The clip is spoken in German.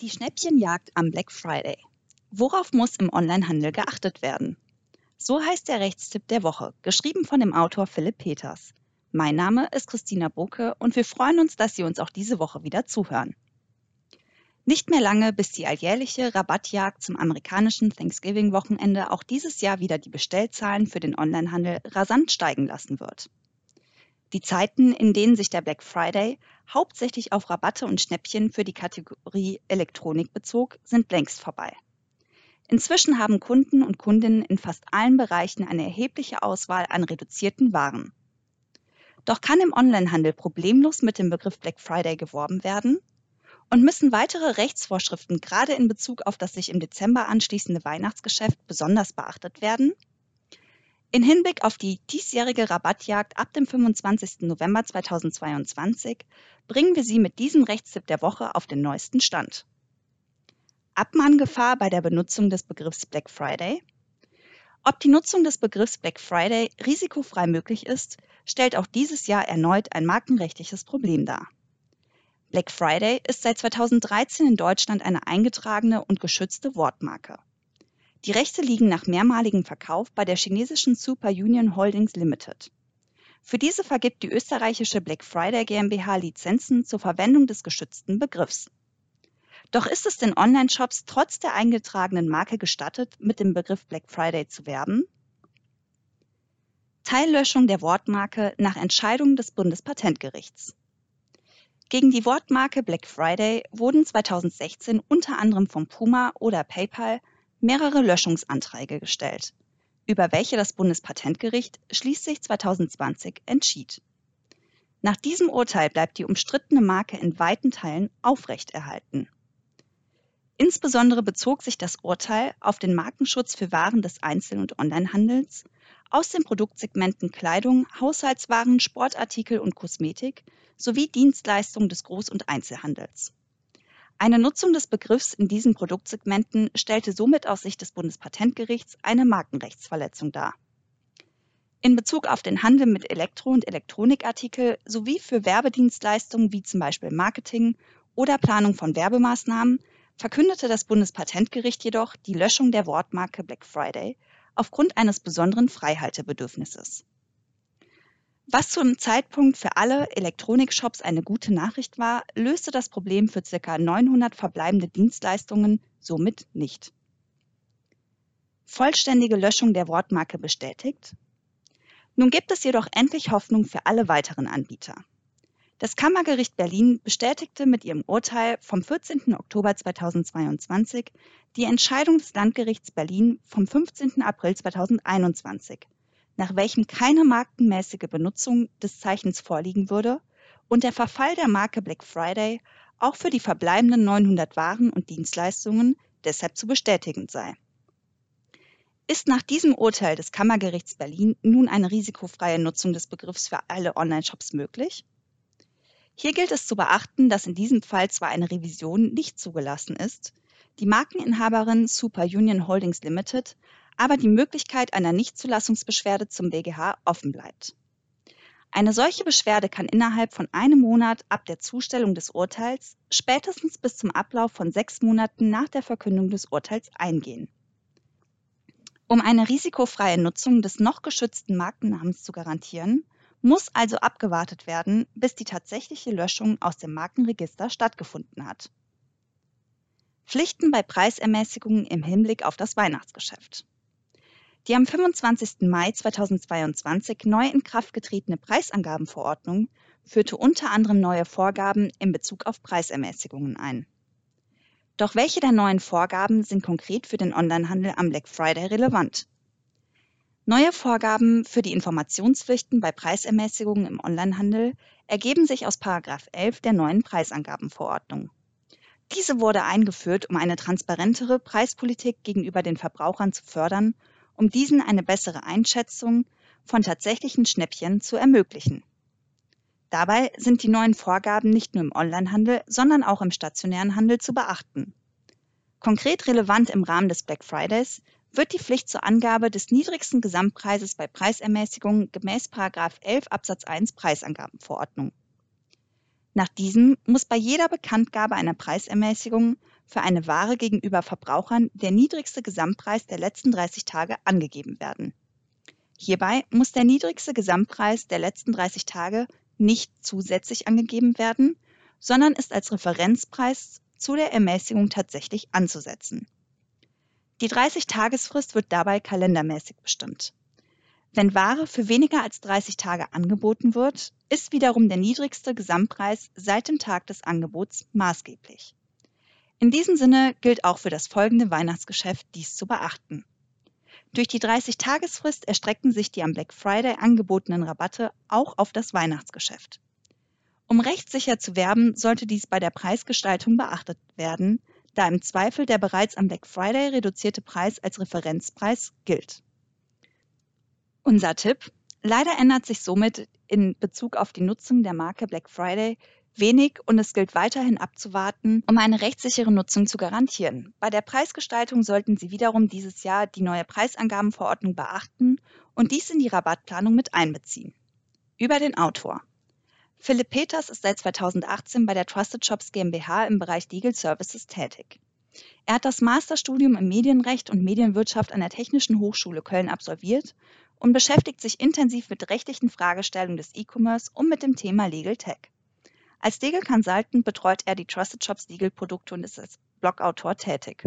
Die Schnäppchenjagd am Black Friday. Worauf muss im Onlinehandel geachtet werden? So heißt der Rechtstipp der Woche, geschrieben von dem Autor Philipp Peters. Mein Name ist Christina Boke und wir freuen uns, dass Sie uns auch diese Woche wieder zuhören. Nicht mehr lange, bis die alljährliche Rabattjagd zum amerikanischen Thanksgiving-Wochenende auch dieses Jahr wieder die Bestellzahlen für den Onlinehandel rasant steigen lassen wird. Die Zeiten, in denen sich der Black Friday hauptsächlich auf Rabatte und Schnäppchen für die Kategorie Elektronik bezog, sind längst vorbei. Inzwischen haben Kunden und Kundinnen in fast allen Bereichen eine erhebliche Auswahl an reduzierten Waren. Doch kann im Onlinehandel problemlos mit dem Begriff Black Friday geworben werden? Und müssen weitere Rechtsvorschriften gerade in Bezug auf das sich im Dezember anschließende Weihnachtsgeschäft besonders beachtet werden? In Hinblick auf die diesjährige Rabattjagd ab dem 25. November 2022 bringen wir Sie mit diesem Rechtstipp der Woche auf den neuesten Stand. Abmahngefahr bei der Benutzung des Begriffs Black Friday? Ob die Nutzung des Begriffs Black Friday risikofrei möglich ist, stellt auch dieses Jahr erneut ein markenrechtliches Problem dar. Black Friday ist seit 2013 in Deutschland eine eingetragene und geschützte Wortmarke. Die Rechte liegen nach mehrmaligem Verkauf bei der chinesischen Super Union Holdings Limited. Für diese vergibt die österreichische Black Friday GmbH Lizenzen zur Verwendung des geschützten Begriffs. Doch ist es den Online-Shops trotz der eingetragenen Marke gestattet, mit dem Begriff Black Friday zu werben? Teillöschung der Wortmarke nach Entscheidung des Bundespatentgerichts. Gegen die Wortmarke Black Friday wurden 2016 unter anderem vom Puma oder PayPal mehrere Löschungsanträge gestellt, über welche das Bundespatentgericht schließlich 2020 entschied. Nach diesem Urteil bleibt die umstrittene Marke in weiten Teilen aufrechterhalten. Insbesondere bezog sich das Urteil auf den Markenschutz für Waren des Einzel- und Onlinehandels aus den Produktsegmenten Kleidung, Haushaltswaren, Sportartikel und Kosmetik sowie Dienstleistungen des Groß- und Einzelhandels. Eine Nutzung des Begriffs in diesen Produktsegmenten stellte somit aus Sicht des Bundespatentgerichts eine Markenrechtsverletzung dar. In Bezug auf den Handel mit Elektro- und Elektronikartikel sowie für Werbedienstleistungen wie zum Beispiel Marketing oder Planung von Werbemaßnahmen verkündete das Bundespatentgericht jedoch die Löschung der Wortmarke Black Friday aufgrund eines besonderen Freihaltebedürfnisses. Was zum Zeitpunkt für alle Elektronikshops eine gute Nachricht war, löste das Problem für ca. 900 verbleibende Dienstleistungen somit nicht. Vollständige Löschung der Wortmarke bestätigt? Nun gibt es jedoch endlich Hoffnung für alle weiteren Anbieter. Das Kammergericht Berlin bestätigte mit ihrem Urteil vom 14. Oktober 2022 die Entscheidung des Landgerichts Berlin vom 15. April 2021 nach welchem keine markenmäßige Benutzung des Zeichens vorliegen würde und der Verfall der Marke Black Friday auch für die verbleibenden 900 Waren und Dienstleistungen deshalb zu bestätigen sei. Ist nach diesem Urteil des Kammergerichts Berlin nun eine risikofreie Nutzung des Begriffs für alle Online-Shops möglich? Hier gilt es zu beachten, dass in diesem Fall zwar eine Revision nicht zugelassen ist, die Markeninhaberin Super Union Holdings Limited aber die Möglichkeit einer Nichtzulassungsbeschwerde zum BGH offen bleibt. Eine solche Beschwerde kann innerhalb von einem Monat ab der Zustellung des Urteils, spätestens bis zum Ablauf von sechs Monaten nach der Verkündung des Urteils eingehen. Um eine risikofreie Nutzung des noch geschützten Markennamens zu garantieren, muss also abgewartet werden, bis die tatsächliche Löschung aus dem Markenregister stattgefunden hat. Pflichten bei Preisermäßigungen im Hinblick auf das Weihnachtsgeschäft. Die am 25. Mai 2022 neu in Kraft getretene Preisangabenverordnung führte unter anderem neue Vorgaben in Bezug auf Preisermäßigungen ein. Doch welche der neuen Vorgaben sind konkret für den Onlinehandel am Black Friday relevant? Neue Vorgaben für die Informationspflichten bei Preisermäßigungen im Onlinehandel ergeben sich aus 11 der neuen Preisangabenverordnung. Diese wurde eingeführt, um eine transparentere Preispolitik gegenüber den Verbrauchern zu fördern um diesen eine bessere Einschätzung von tatsächlichen Schnäppchen zu ermöglichen. Dabei sind die neuen Vorgaben nicht nur im Onlinehandel, sondern auch im stationären Handel zu beachten. Konkret relevant im Rahmen des Black Fridays wird die Pflicht zur Angabe des niedrigsten Gesamtpreises bei Preisermäßigungen gemäß 11 Absatz 1 Preisangabenverordnung. Nach diesem muss bei jeder Bekanntgabe einer Preisermäßigung für eine Ware gegenüber Verbrauchern der niedrigste Gesamtpreis der letzten 30 Tage angegeben werden. Hierbei muss der niedrigste Gesamtpreis der letzten 30 Tage nicht zusätzlich angegeben werden, sondern ist als Referenzpreis zu der Ermäßigung tatsächlich anzusetzen. Die 30-Tagesfrist wird dabei kalendermäßig bestimmt. Wenn Ware für weniger als 30 Tage angeboten wird, ist wiederum der niedrigste Gesamtpreis seit dem Tag des Angebots maßgeblich. In diesem Sinne gilt auch für das folgende Weihnachtsgeschäft dies zu beachten. Durch die 30-Tagesfrist erstrecken sich die am Black Friday angebotenen Rabatte auch auf das Weihnachtsgeschäft. Um rechtssicher zu werben, sollte dies bei der Preisgestaltung beachtet werden, da im Zweifel der bereits am Black Friday reduzierte Preis als Referenzpreis gilt. Unser Tipp. Leider ändert sich somit in Bezug auf die Nutzung der Marke Black Friday wenig und es gilt weiterhin abzuwarten, um eine rechtssichere Nutzung zu garantieren. Bei der Preisgestaltung sollten Sie wiederum dieses Jahr die neue Preisangabenverordnung beachten und dies in die Rabattplanung mit einbeziehen. Über den Autor. Philipp Peters ist seit 2018 bei der Trusted Shops GmbH im Bereich Legal Services tätig. Er hat das Masterstudium im Medienrecht und Medienwirtschaft an der Technischen Hochschule Köln absolviert und beschäftigt sich intensiv mit rechtlichen Fragestellungen des E-Commerce und mit dem Thema Legal Tech. Als Legal Consultant betreut er die Trusted Shops Legal Produkte und ist als Blogautor tätig.